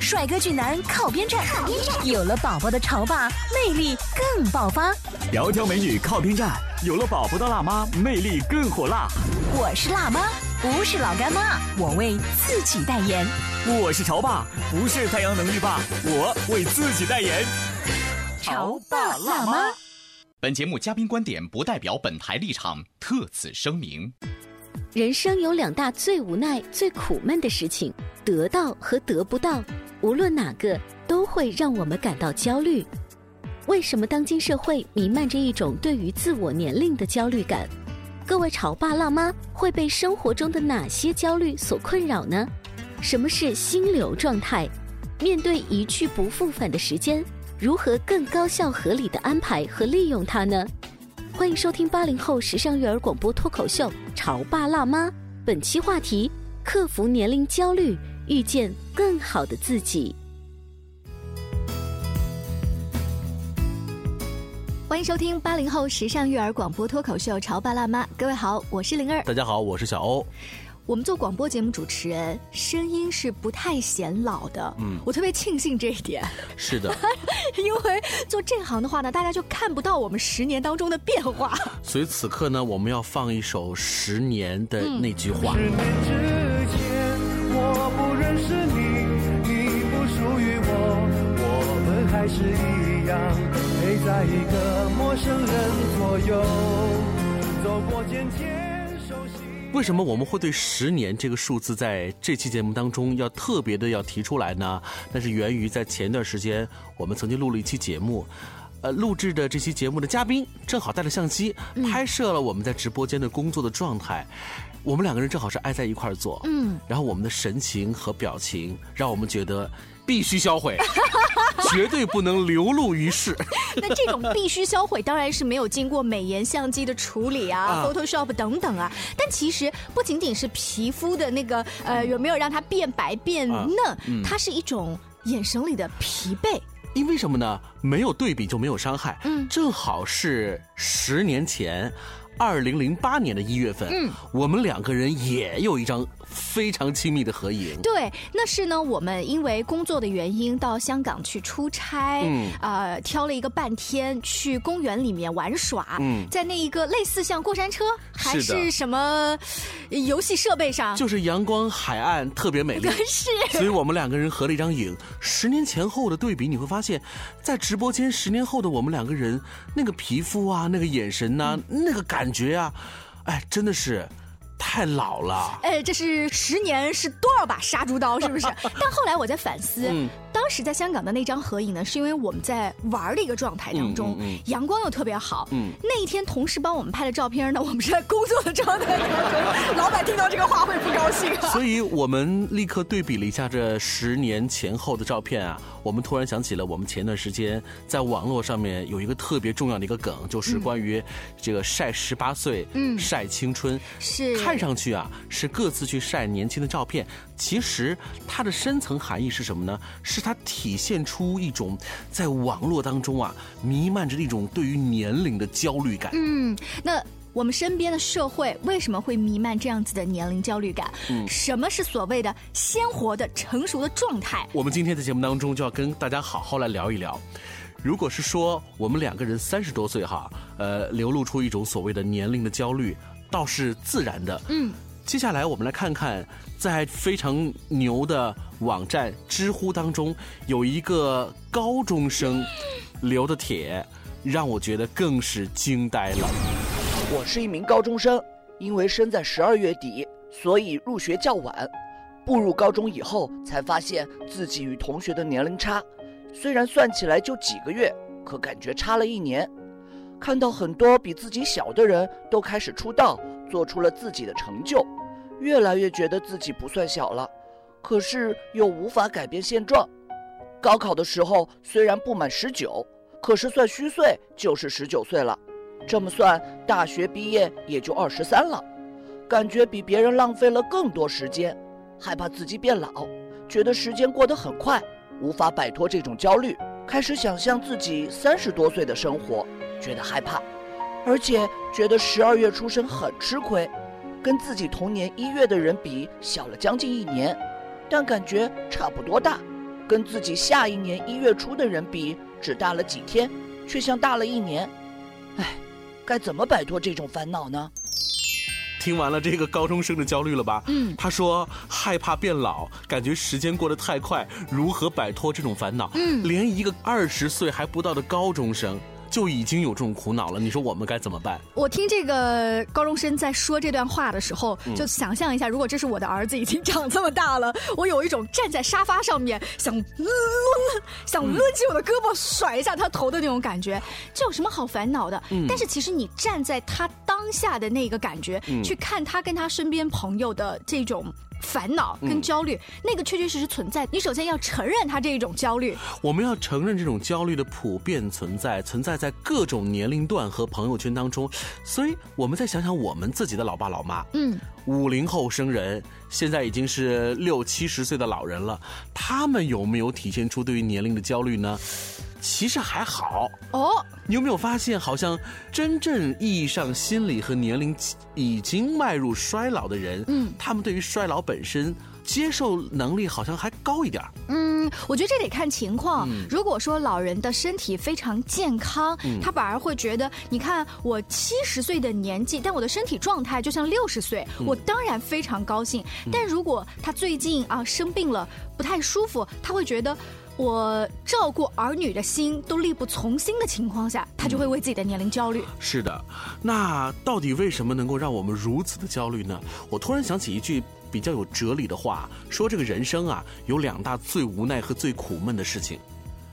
帅哥俊男靠边站，有了宝宝的潮爸魅力更爆发。窈窕美女靠边站，有了宝宝的辣妈魅力更火辣。我是辣妈，不是老干妈，我为自己代言。我是潮爸，不是太阳能浴霸，我为自己代言。潮爸辣妈。本节目嘉宾观点不代表本台立场，特此声明。人生有两大最无奈、最苦闷的事情：得到和得不到。无论哪个，都会让我们感到焦虑。为什么当今社会弥漫着一种对于自我年龄的焦虑感？各位潮爸辣妈会被生活中的哪些焦虑所困扰呢？什么是心流状态？面对一去不复返的时间，如何更高效合理的安排和利用它呢？欢迎收听八零后时尚育儿广播脱口秀《潮爸辣妈》，本期话题：克服年龄焦虑。遇见更好的自己。欢迎收听八零后时尚育儿广播脱口秀《潮爸辣妈》，各位好，我是灵儿。大家好，我是小欧。我们做广播节目主持人，声音是不太显老的。嗯，我特别庆幸这一点。是的，因为做这行的话呢，大家就看不到我们十年当中的变化。所以此刻呢，我们要放一首《十年》的那句话。我是一样陪在一个陌生人左右，走过渐渐熟悉。为什么我们会对十年这个数字在这期节目当中要特别的要提出来呢？那是源于在前段时间我们曾经录了一期节目。呃，录制的这期节目的嘉宾正好带着相机拍摄了我们在直播间的工作的状态，我们两个人正好是挨在一块儿做，嗯，然后我们的神情和表情让我们觉得必须销毁，绝对不能流露于世。那这种必须销毁当然是没有经过美颜相机的处理啊，Photoshop 等等啊。但其实不仅仅是皮肤的那个呃有没有让它变白变嫩，它是一种眼神里的疲惫。因为什么呢？没有对比就没有伤害。嗯，正好是十年前，二零零八年的一月份，嗯，我们两个人也有一张。非常亲密的合影。对，那是呢，我们因为工作的原因到香港去出差，嗯，呃，挑了一个半天去公园里面玩耍，嗯，在那一个类似像过山车还是什么游戏设备上，就是阳光海岸特别美丽，是，所以我们两个人合了一张影。十年前后的对比，你会发现，在直播间十年后的我们两个人，那个皮肤啊，那个眼神呐，那个感觉啊，哎，真的是。太老了，哎，这是十年是多少把杀猪刀，是不是？但后来我在反思。当时在香港的那张合影呢，是因为我们在玩的一个状态当中，阳光又特别好。那一天同事帮我们拍的照片呢，我们是在工作的状态当中。老板听到这个话会不高兴。所以我们立刻对比了一下这十年前后的照片啊，我们突然想起了我们前段时间在网络上面有一个特别重要的一个梗，就是关于这个晒十八岁、晒青春，是看上去啊是各自去晒年轻的照片。其实它的深层含义是什么呢？是它体现出一种在网络当中啊弥漫着一种对于年龄的焦虑感。嗯，那我们身边的社会为什么会弥漫这样子的年龄焦虑感？嗯，什么是所谓的鲜活的成熟的状态？我们今天的节目当中就要跟大家好好来聊一聊。如果是说我们两个人三十多岁哈，呃，流露出一种所谓的年龄的焦虑，倒是自然的。嗯。接下来我们来看看，在非常牛的网站知乎当中，有一个高中生留的帖，让我觉得更是惊呆了。我是一名高中生，因为生在十二月底，所以入学较晚。步入高中以后，才发现自己与同学的年龄差，虽然算起来就几个月，可感觉差了一年。看到很多比自己小的人都开始出道，做出了自己的成就，越来越觉得自己不算小了。可是又无法改变现状。高考的时候虽然不满十九，可是算虚岁就是十九岁了。这么算，大学毕业也就二十三了，感觉比别人浪费了更多时间，害怕自己变老，觉得时间过得很快，无法摆脱这种焦虑，开始想象自己三十多岁的生活，觉得害怕，而且觉得十二月出生很吃亏，跟自己同年一月的人比小了将近一年。但感觉差不多大，跟自己下一年一月初的人比，只大了几天，却像大了一年。哎，该怎么摆脱这种烦恼呢？听完了这个高中生的焦虑了吧？嗯，他说害怕变老，感觉时间过得太快，如何摆脱这种烦恼？嗯，连一个二十岁还不到的高中生。就已经有这种苦恼了，你说我们该怎么办？我听这个高中生在说这段话的时候，就想象一下，如果这是我的儿子，已经长这么大了，我有一种站在沙发上面想抡 想抡起我的胳膊甩一下他头的那种感觉，这有什么好烦恼的？但是其实你站在他当下的那个感觉，去看他跟他身边朋友的这种。烦恼跟焦虑，那个确确实实存在。你首先要承认他这一种焦虑。我们要承认这种焦虑的普遍存在，存在在各种年龄段和朋友圈当中。所以，我们再想想我们自己的老爸老妈，嗯，五零后生人，现在已经是六七十岁的老人了，他们有没有体现出对于年龄的焦虑呢？其实还好。哦，你有没有发现，好像真正意义上心理和年龄已经迈入衰老的人，嗯，他们对于衰老本身接受能力好像还高一点嗯，我觉得这得看情况。如果说老人的身体非常健康，他反而会觉得，你看我七十岁的年纪，但我的身体状态就像六十岁，我当然非常高兴。但如果他最近啊生病了，不太舒服，他会觉得。我照顾儿女的心都力不从心的情况下，他就会为自己的年龄焦虑。是的，那到底为什么能够让我们如此的焦虑呢？我突然想起一句比较有哲理的话，说这个人生啊，有两大最无奈和最苦闷的事情，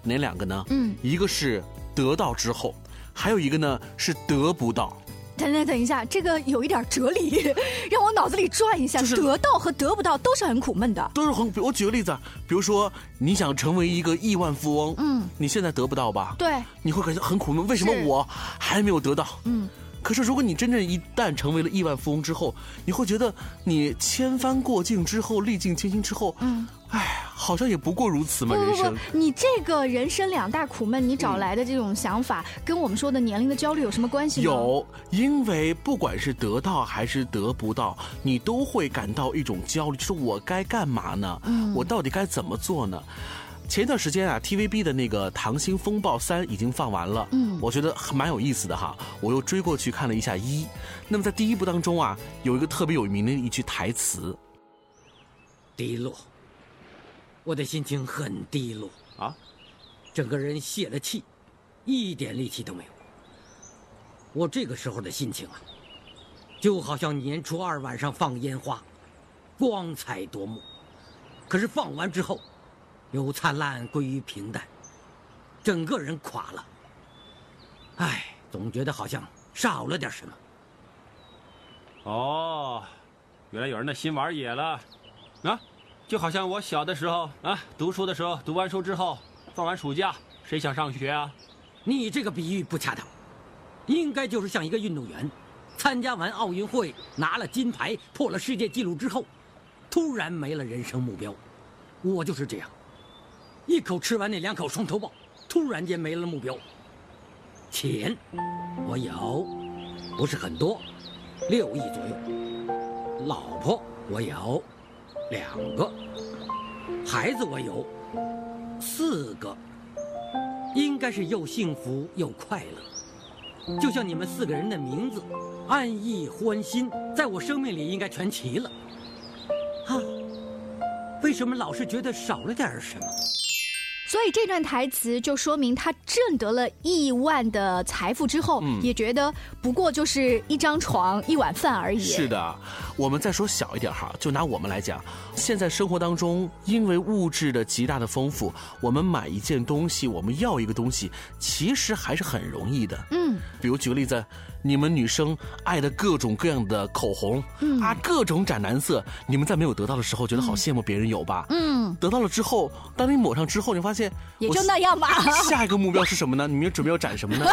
哪两个呢？嗯，一个是得到之后，还有一个呢是得不到。等等等一下，这个有一点哲理，让我脑子里转一下。得到和得不到都是很苦闷的，都是很。我举个例子，比如说你想成为一个亿万富翁，嗯，你现在得不到吧？对，你会感觉很苦闷。为什么我还没有得到？嗯。可是，如果你真正一旦成为了亿万富翁之后，你会觉得你千帆过尽之后，历尽千辛之后，嗯，哎，好像也不过如此嘛。人生，你这个人生两大苦闷，你找来的这种想法，跟我们说的年龄的焦虑有什么关系？有，因为不管是得到还是得不到，你都会感到一种焦虑，就是我该干嘛呢？嗯，我到底该怎么做呢？前一段时间啊，TVB 的那个《溏心风暴三》已经放完了，嗯，我觉得蛮有意思的哈。我又追过去看了一下一。那么在第一部当中啊，有一个特别有名的一句台词：低落，我的心情很低落啊，整个人泄了气，一点力气都没有。我这个时候的心情啊，就好像年初二晚上放烟花，光彩夺目，可是放完之后。由灿烂归于平淡，整个人垮了。唉，总觉得好像少了点什么。哦，原来有人的心玩野了，啊，就好像我小的时候啊，读书的时候，读完书之后，放完暑假，谁想上学啊？你这个比喻不恰当，应该就是像一个运动员，参加完奥运会拿了金牌，破了世界纪录之后，突然没了人生目标。我就是这样。一口吃完那两口双头豹，突然间没了目标。钱，我有，不是很多，六亿左右。老婆我有，两个。孩子我有，四个。应该是又幸福又快乐，就像你们四个人的名字，安逸欢心，在我生命里应该全齐了。啊，为什么老是觉得少了点什么？所以这段台词就说明他挣得了亿万的财富之后，也觉得不过就是一张床、一碗饭而已。是的，我们再说小一点哈，就拿我们来讲，现在生活当中，因为物质的极大的丰富，我们买一件东西，我们要一个东西，其实还是很容易的。嗯，比如举个例子。你们女生爱的各种各样的口红，啊，各种斩男色，你们在没有得到的时候觉得好羡慕别人有吧？嗯，得到了之后，当你抹上之后，你发现也就那样吧。下一个目标是什么呢？你们准备要展什么呢？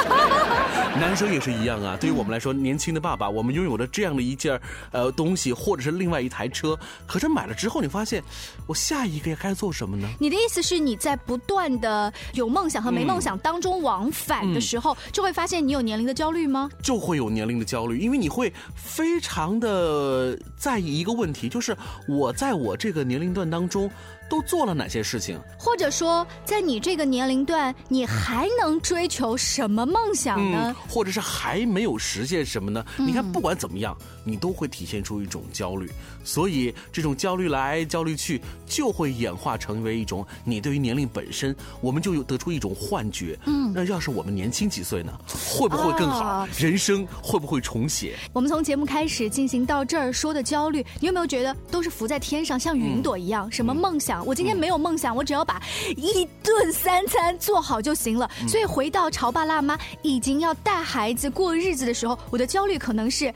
男生也是一样啊。对于我们来说，年轻的爸爸，我们拥有了这样的一件呃东西，或者是另外一台车，可是买了之后，你发现我下一个该做什么呢？你的意思是你在不断的有梦想和没梦想当中往返的时候，就会发现你有年龄的焦虑吗？就。会有年龄的焦虑，因为你会非常的在意一个问题，就是我在我这个年龄段当中。都做了哪些事情？或者说，在你这个年龄段，你还能追求什么梦想呢？或者是还没有实现什么呢？你看，不管怎么样，你都会体现出一种焦虑。所以，这种焦虑来焦虑去，就会演化成为一种你对于年龄本身，我们就有得出一种幻觉。嗯，那要是我们年轻几岁呢？会不会更好？人生会不会重写？我们从节目开始进行到这儿说的焦虑，你有没有觉得都是浮在天上，像云朵一样？什么梦想？我今天没有梦想，我只要把一顿三餐做好就行了。所以回到潮爸辣妈已经要带孩子过日子的时候，我的焦虑可能是。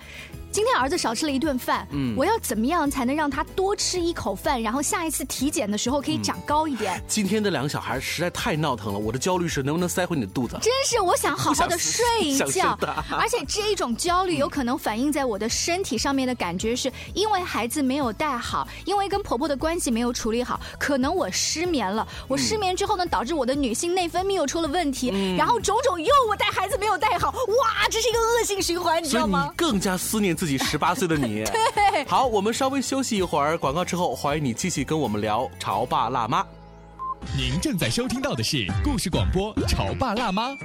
今天儿子少吃了一顿饭，嗯，我要怎么样才能让他多吃一口饭，然后下一次体检的时候可以长高一点？今天的两个小孩实在太闹腾了，我的焦虑是能不能塞回你的肚子？真是，我想好好的睡一觉，而且这一种焦虑有可能反映在我的身体上面的感觉，是因为孩子没有带好，因为跟婆婆的关系没有处理好，可能我失眠了。我失眠之后呢，导致我的女性内分泌又出了问题，然后种种又我带孩子没有带好，哇，这是一个恶性循环，你知道吗？更加思念自。自己十八岁的你，好，我们稍微休息一会儿，广告之后，欢迎你继续跟我们聊《潮爸辣妈》。您正在收听到的是故事广播《潮爸辣妈》。《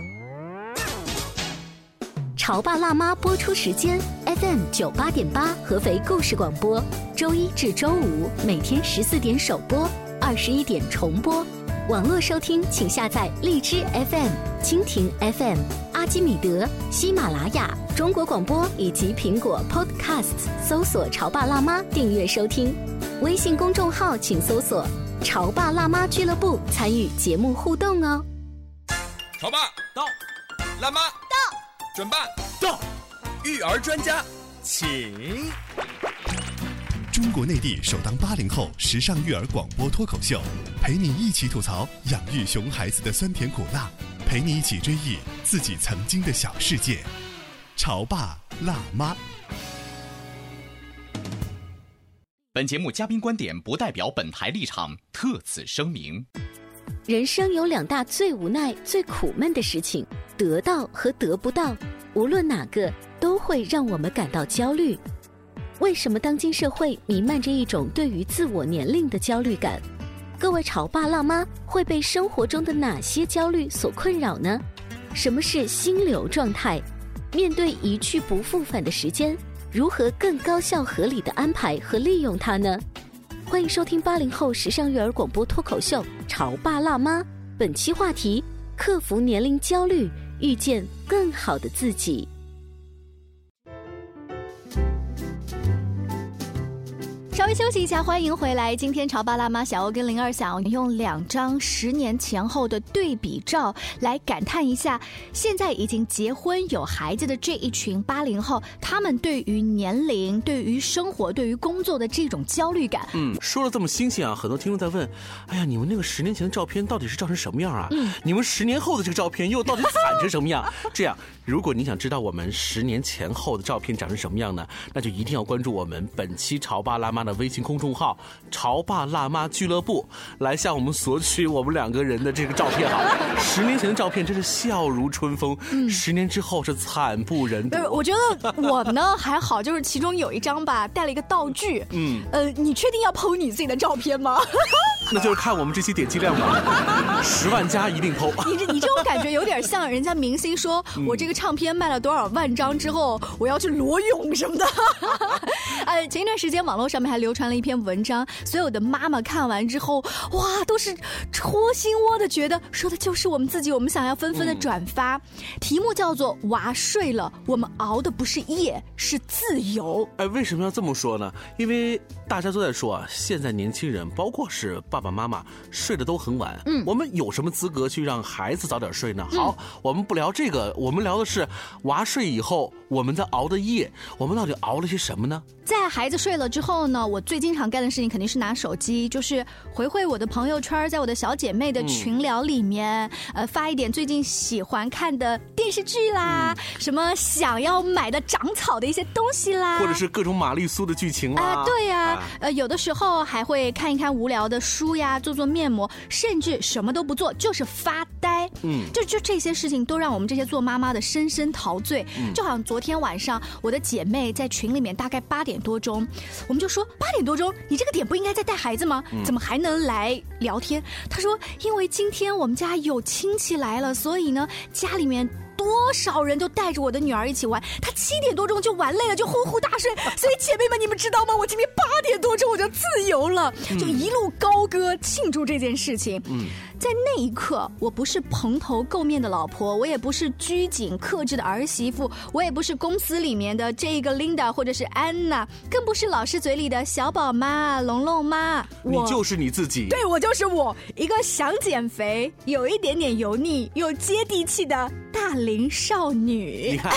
潮爸辣妈》播出时间：FM 九八点八，合肥故事广播，周一至周五每天十四点首播，二十一点重播。网络收听，请下载荔枝 FM、蜻蜓 FM、阿基米德、喜马拉雅。中国广播以及苹果 Podcasts 搜索“潮爸辣妈”订阅收听，微信公众号请搜索“潮爸辣妈俱乐部”参与节目互动哦。潮爸到，辣妈到，准爸到，育儿专家请。中国内地首档八零后时尚育儿广播脱口秀，陪你一起吐槽养育熊孩子的酸甜苦辣，陪你一起追忆自己曾经的小世界。潮爸辣妈。本节目嘉宾观点不代表本台立场，特此声明。人生有两大最无奈、最苦闷的事情：得到和得不到。无论哪个，都会让我们感到焦虑。为什么当今社会弥漫着一种对于自我年龄的焦虑感？各位潮爸辣妈会被生活中的哪些焦虑所困扰呢？什么是心流状态？面对一去不复返的时间，如何更高效合理的安排和利用它呢？欢迎收听八零后时尚育儿广播脱口秀《潮爸辣妈》，本期话题：克服年龄焦虑，遇见更好的自己。稍微休息一下，欢迎回来。今天潮爸辣妈小欧跟灵儿想用两张十年前后的对比照来感叹一下，现在已经结婚有孩子的这一群八零后，他们对于年龄、对于生活、对于工作的这种焦虑感。嗯，说了这么新鲜啊，很多听众在问：哎呀，你们那个十年前的照片到底是照成什么样啊？嗯，你们十年后的这个照片又到底惨成什么样？这样，如果你想知道我们十年前后的照片长成什么样呢，那就一定要关注我们本期潮爸辣妈的。微信公众号“潮爸辣妈俱乐部”来向我们索取我们两个人的这个照片哈！十年前的照片真是笑如春风，十年之后是惨不忍睹。我觉得我呢还好，就是其中有一张吧，带了一个道具。嗯，呃，你确定要剖你自己的照片吗？那就是看我们这期点击量吧，十万加一定剖。你这你这种感觉有点像人家明星说，我这个唱片卖了多少万张之后，我要去裸泳什么的。呃，前一段时间网络上面还流传了一篇文章，所有的妈妈看完之后，哇，都是戳心窝的，觉得说的就是我们自己，我们想要纷纷的转发。题目叫做“娃睡了，我们熬的不是夜，是自由”。哎，为什么要这么说呢？因为大家都在说啊，现在年轻人，包括是爸爸妈妈，睡得都很晚。嗯，我们有什么资格去让孩子早点睡呢？好，我们不聊这个，我们聊的是娃睡以后，我们在熬的夜，我们到底熬了些什么呢？在孩子睡了之后呢，我最经常干的事情肯定是拿手机，就是回回我的朋友圈，在我的小姐妹的群聊里面，呃，发一点最近喜欢看的电视剧啦，什么想要买的长草的一些东西啦，或者是各种玛丽苏的剧情啦。啊，对呀，呃，有的时候还会看一看无聊的书呀，做做面膜，甚至什么都不做，就是发呆。嗯，就就这些事情都让我们这些做妈妈的深深陶醉。嗯，就好像昨天晚上我的姐妹在群里面，大概八点。多钟，我们就说八点多钟，你这个点不应该在带孩子吗？怎么还能来聊天？她说，因为今天我们家有亲戚来了，所以呢，家里面多少人都带着我的女儿一起玩。她七点多钟就玩累了，就呼呼大睡。所以姐妹们，你们知道吗？我今天八点多钟我就自由了，就一路高歌庆祝这件事情。嗯。在那一刻，我不是蓬头垢面的老婆，我也不是拘谨克制的儿媳妇，我也不是公司里面的这个 Linda 或者是安娜，更不是老师嘴里的小宝妈、龙龙妈。你就是你自己。对，我就是我，一个想减肥、有一点点油腻又接地气的大龄少女。你看，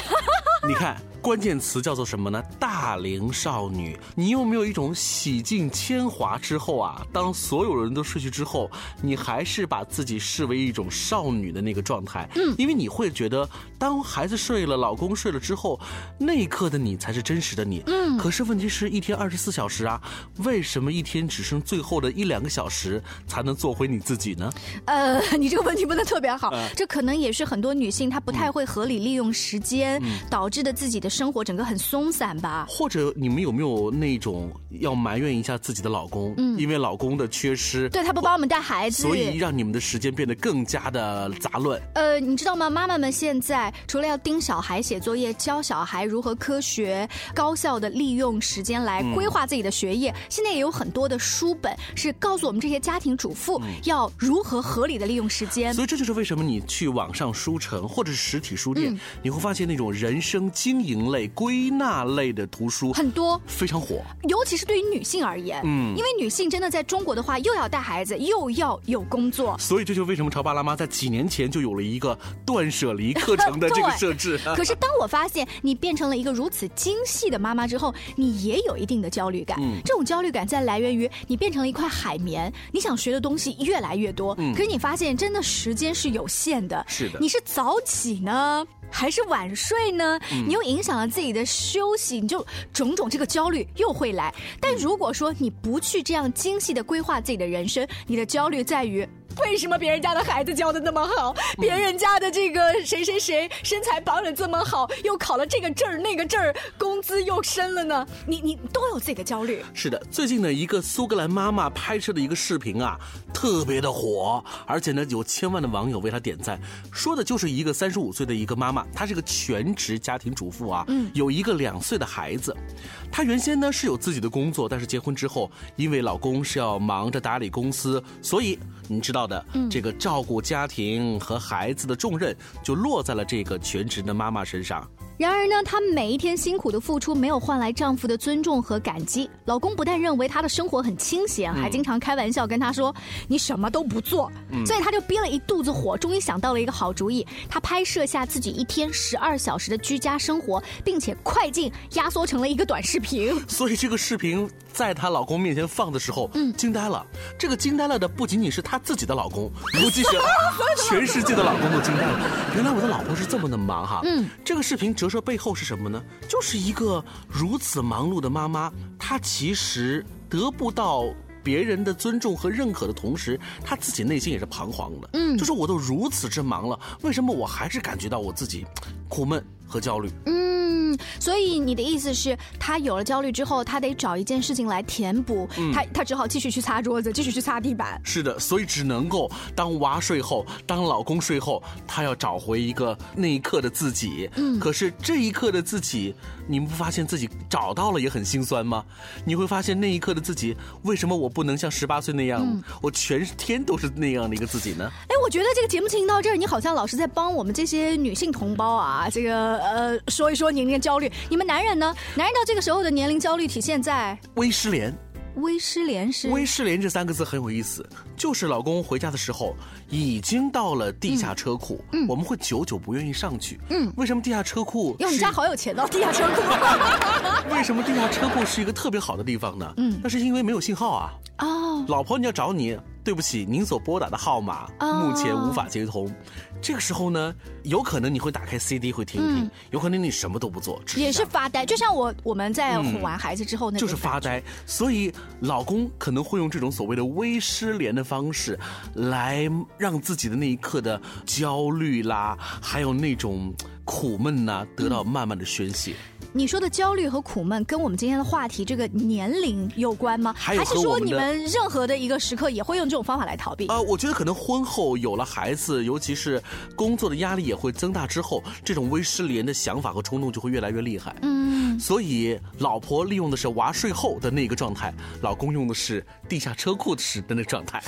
你看。关键词叫做什么呢？大龄少女，你有没有一种洗尽铅华之后啊？当所有人都睡去之后，你还是把自己视为一种少女的那个状态？嗯，因为你会觉得，当孩子睡了，老公睡了之后，那一刻的你才是真实的你。嗯，可是问题是一天二十四小时啊，为什么一天只剩最后的一两个小时才能做回你自己呢？呃，你这个问题问的特别好，这可能也是很多女性她不太会合理利用时间导致的自己的。生活整个很松散吧？或者你们有没有那种要埋怨一下自己的老公？嗯，因为老公的缺失，对他不帮我们带孩子，所以让你们的时间变得更加的杂乱。呃，你知道吗？妈妈们现在除了要盯小孩写作业、教小孩如何科学高效的利用时间来规划自己的学业，现在也有很多的书本是告诉我们这些家庭主妇要如何合理的利用时间。所以这就是为什么你去网上书城或者是实体书店，你会发现那种人生经营。类归纳类的图书很多，非常火，尤其是对于女性而言，嗯，因为女性真的在中国的话，又要带孩子，又要有工作，所以这就为什么潮爸辣妈在几年前就有了一个断舍离课程的 这个设置。可是当我发现你变成了一个如此精细的妈妈之后，你也有一定的焦虑感。嗯，这种焦虑感在来源于你变成了一块海绵，你想学的东西越来越多，嗯，可是你发现真的时间是有限的。是的，你是早起呢？还是晚睡呢？你又影响了自己的休息，你就种种这个焦虑又会来。但如果说你不去这样精细的规划自己的人生，你的焦虑在于。为什么别人家的孩子教的那么好？别人家的这个谁谁谁身材保养这么好，又考了这个证儿那个证儿，工资又升了呢？你你都有自己的焦虑。是的，最近呢，一个苏格兰妈妈拍摄的一个视频啊，特别的火，而且呢，有千万的网友为她点赞。说的就是一个三十五岁的一个妈妈，她是个全职家庭主妇啊，嗯，有一个两岁的孩子。她原先呢是有自己的工作，但是结婚之后，因为老公是要忙着打理公司，所以你知道。的这个照顾家庭和孩子的重任，就落在了这个全职的妈妈身上。然而呢，她每一天辛苦的付出没有换来丈夫的尊重和感激。老公不但认为她的生活很清闲，还经常开玩笑跟她说：“你什么都不做。”所以她就憋了一肚子火，终于想到了一个好主意。她拍摄下自己一天十二小时的居家生活，并且快进压缩成了一个短视频。所以这个视频在她老公面前放的时候，嗯，惊呆了。这个惊呆了的不仅仅是她自己的老公，估计是全世界的老公都惊呆了。原来我的老婆是这么的忙哈。嗯，这个视频。折射背后是什么呢？就是一个如此忙碌的妈妈，她其实得不到别人的尊重和认可的同时，她自己内心也是彷徨的。嗯，就是我都如此之忙了，为什么我还是感觉到我自己苦闷和焦虑？嗯。嗯，所以你的意思是，他有了焦虑之后，他得找一件事情来填补，他他只好继续去擦桌子，继续去擦地板。是的，所以只能够当娃睡后，当老公睡后，他要找回一个那一刻的自己。嗯，可是这一刻的自己，你们不发现自己找到了也很心酸吗？你会发现那一刻的自己，为什么我不能像十八岁那样，我全天都是那样的一个自己呢？哎，我觉得这个节目进行到这儿，你好像老是在帮我们这些女性同胞啊，这个呃说一说年龄焦虑。你们男人呢？男人到这个时候的年龄焦虑体现在微失联。微失联是微失联这三个字很有意思，就是老公回家的时候已经到了地下车库，嗯，我们会久久不愿意上去，嗯，为什么地下车库？因为我们家好有钱哦，地下车库。为什么地下车库是一个特别好的地方呢？嗯，那是因为没有信号啊。哦，老婆你要找你，对不起，您所拨打的号码目前无法接通。这个时候呢，有可能你会打开 CD 会听听，有可能你什么都不做，也是发呆。就像我我们在哄完孩子之后，那就是发呆。所以老公可能会用这种所谓的微失联的方式，来让自己的那一刻的焦虑啦，还有那种苦闷呐，得到慢慢的宣泄。你说的焦虑和苦闷跟我们今天的话题这个年龄有关吗？还是说你们任何的一个时刻也会用这种方法来逃避？呃，我觉得可能婚后有了孩子，尤其是工作的压力也会增大之后，这种微失联的想法和冲动就会越来越厉害。嗯，所以老婆利用的是娃睡后的那个状态，老公用的是地下车库时的那个状态。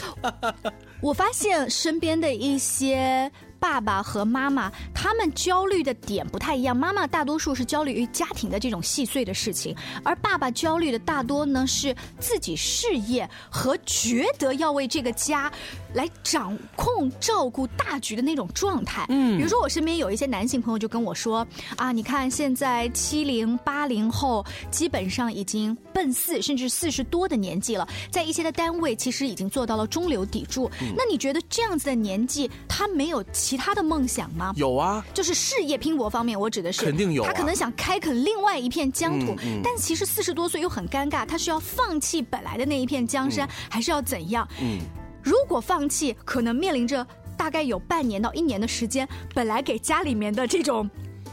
我发现身边的一些。爸爸和妈妈他们焦虑的点不太一样，妈妈大多数是焦虑于家庭的这种细碎的事情，而爸爸焦虑的大多呢是自己事业和觉得要为这个家来掌控照顾大局的那种状态。嗯，比如说我身边有一些男性朋友就跟我说啊，你看现在七零八零后基本上已经奔四甚至四十多的年纪了，在一些的单位其实已经做到了中流砥柱。那你觉得这样子的年纪他没有？其他的梦想吗？有啊，就是事业拼搏方面，我指的是肯定有。他可能想开垦另外一片疆土，但其实四十多岁又很尴尬，他是要放弃本来的那一片江山，还是要怎样？嗯，如果放弃，可能面临着大概有半年到一年的时间，本来给家里面的这种。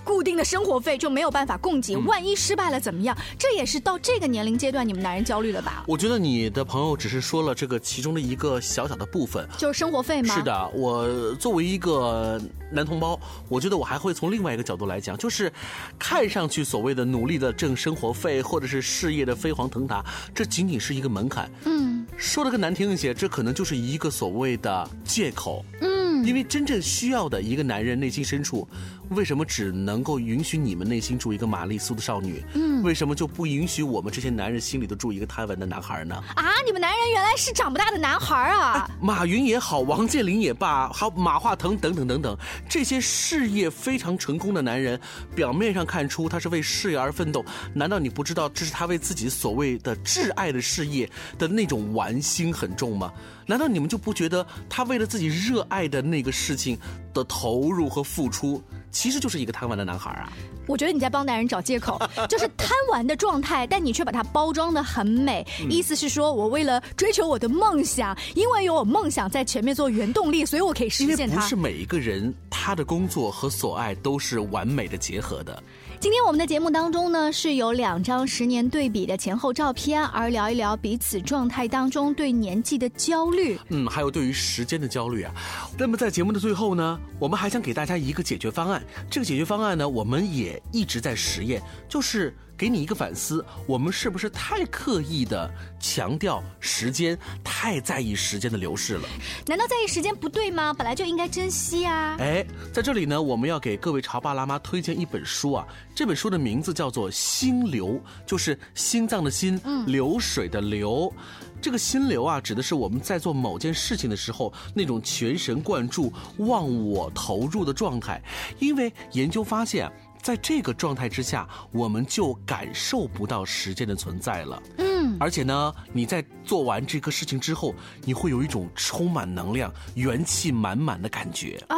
固定的生活费就没有办法供给，万一失败了怎么样？这也是到这个年龄阶段你们男人焦虑了吧？我觉得你的朋友只是说了这个其中的一个小小的部分，就是生活费吗？是的，我作为一个男同胞，我觉得我还会从另外一个角度来讲，就是看上去所谓的努力的挣生活费，或者是事业的飞黄腾达，这仅仅是一个门槛。嗯，说的更难听一些，这可能就是一个所谓的借口。嗯，因为真正需要的一个男人内心深处。为什么只能够允许你们内心住一个玛丽苏的少女？嗯，为什么就不允许我们这些男人心里都住一个贪玩的男孩呢？啊，你们男人原来是长不大的男孩啊！马云也好，王健林也罢，还有马化腾等等等等，这些事业非常成功的男人，表面上看出他是为事业而奋斗，难道你不知道这是他为自己所谓的挚爱的事业的那种玩心很重吗？难道你们就不觉得他为了自己热爱的那个事情的投入和付出？其实就是一个贪玩的男孩啊！我觉得你在帮男人找借口，就是贪玩的状态，但你却把它包装的很美，意思是说我为了追求我的梦想，因为有我梦想在前面做原动力，所以我可以实现它。不是每一个人他的工作和所爱都是完美的结合的。今天我们的节目当中呢，是有两张十年对比的前后照片，而聊一聊彼此状态当中对年纪的焦虑，嗯，还有对于时间的焦虑啊。那么在节目的最后呢，我们还想给大家一个解决方案。这个解决方案呢，我们也一直在实验，就是。给你一个反思，我们是不是太刻意的强调时间，太在意时间的流逝了？难道在意时间不对吗？本来就应该珍惜啊！哎，在这里呢，我们要给各位潮爸辣妈推荐一本书啊。这本书的名字叫做《心流》，就是心脏的心，流水的流。这个心流啊，指的是我们在做某件事情的时候那种全神贯注、忘我投入的状态。因为研究发现。在这个状态之下，我们就感受不到时间的存在了。嗯，而且呢，你在做完这个事情之后，你会有一种充满能量、元气满满的感觉啊。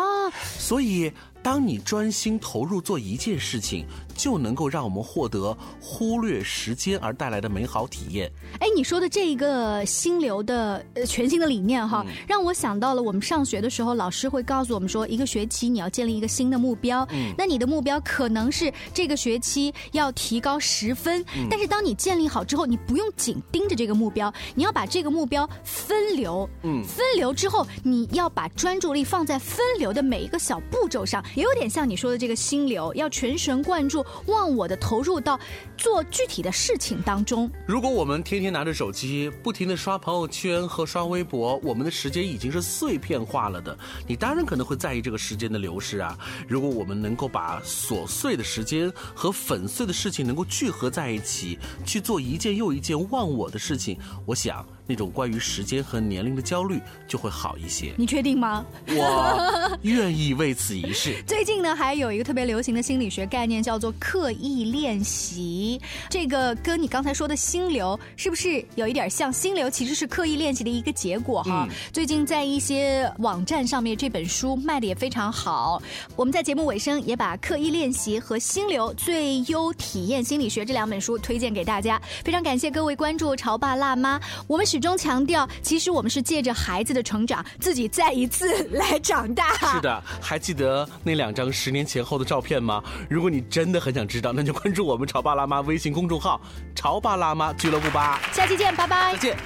所以。当你专心投入做一件事情，就能够让我们获得忽略时间而带来的美好体验。哎，你说的这一个心流的呃全新的理念哈，让我想到了我们上学的时候，老师会告诉我们说，一个学期你要建立一个新的目标。嗯，那你的目标可能是这个学期要提高十分，但是当你建立好之后，你不用紧盯着这个目标，你要把这个目标分流。嗯，分流之后，你要把专注力放在分流的每一个小步骤上，也有点像你说的这个心流，要全神贯注、忘我的投入到做具体的事情当中。如果我们天天拿着手机，不停的刷朋友圈和刷微博，我们的时间已经是碎片化了的。你当然可能会在意这个时间的流逝啊。如果我们能够把琐碎的时间和粉碎的事情能够聚合在一起，去做一件又一件忘我的事情，我想。那种关于时间和年龄的焦虑就会好一些。你确定吗？我愿意为此一试。最近呢，还有一个特别流行的心理学概念，叫做刻意练习。这个跟你刚才说的心流是不是有一点像？心流其实是刻意练习的一个结果哈。最近在一些网站上面，这本书卖的也非常好。我们在节目尾声也把《刻意练习》和《心流最优体验心理学》这两本书推荐给大家。非常感谢各位关注潮爸辣妈，我们。始终强调，其实我们是借着孩子的成长，自己再一次来长大。是的，还记得那两张十年前后的照片吗？如果你真的很想知道，那就关注我们潮爸辣妈微信公众号“潮爸辣妈俱乐部”吧。下期见，拜拜。再见。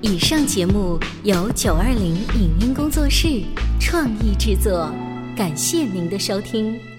以上节目由九二零影音工作室创意制作，感谢您的收听。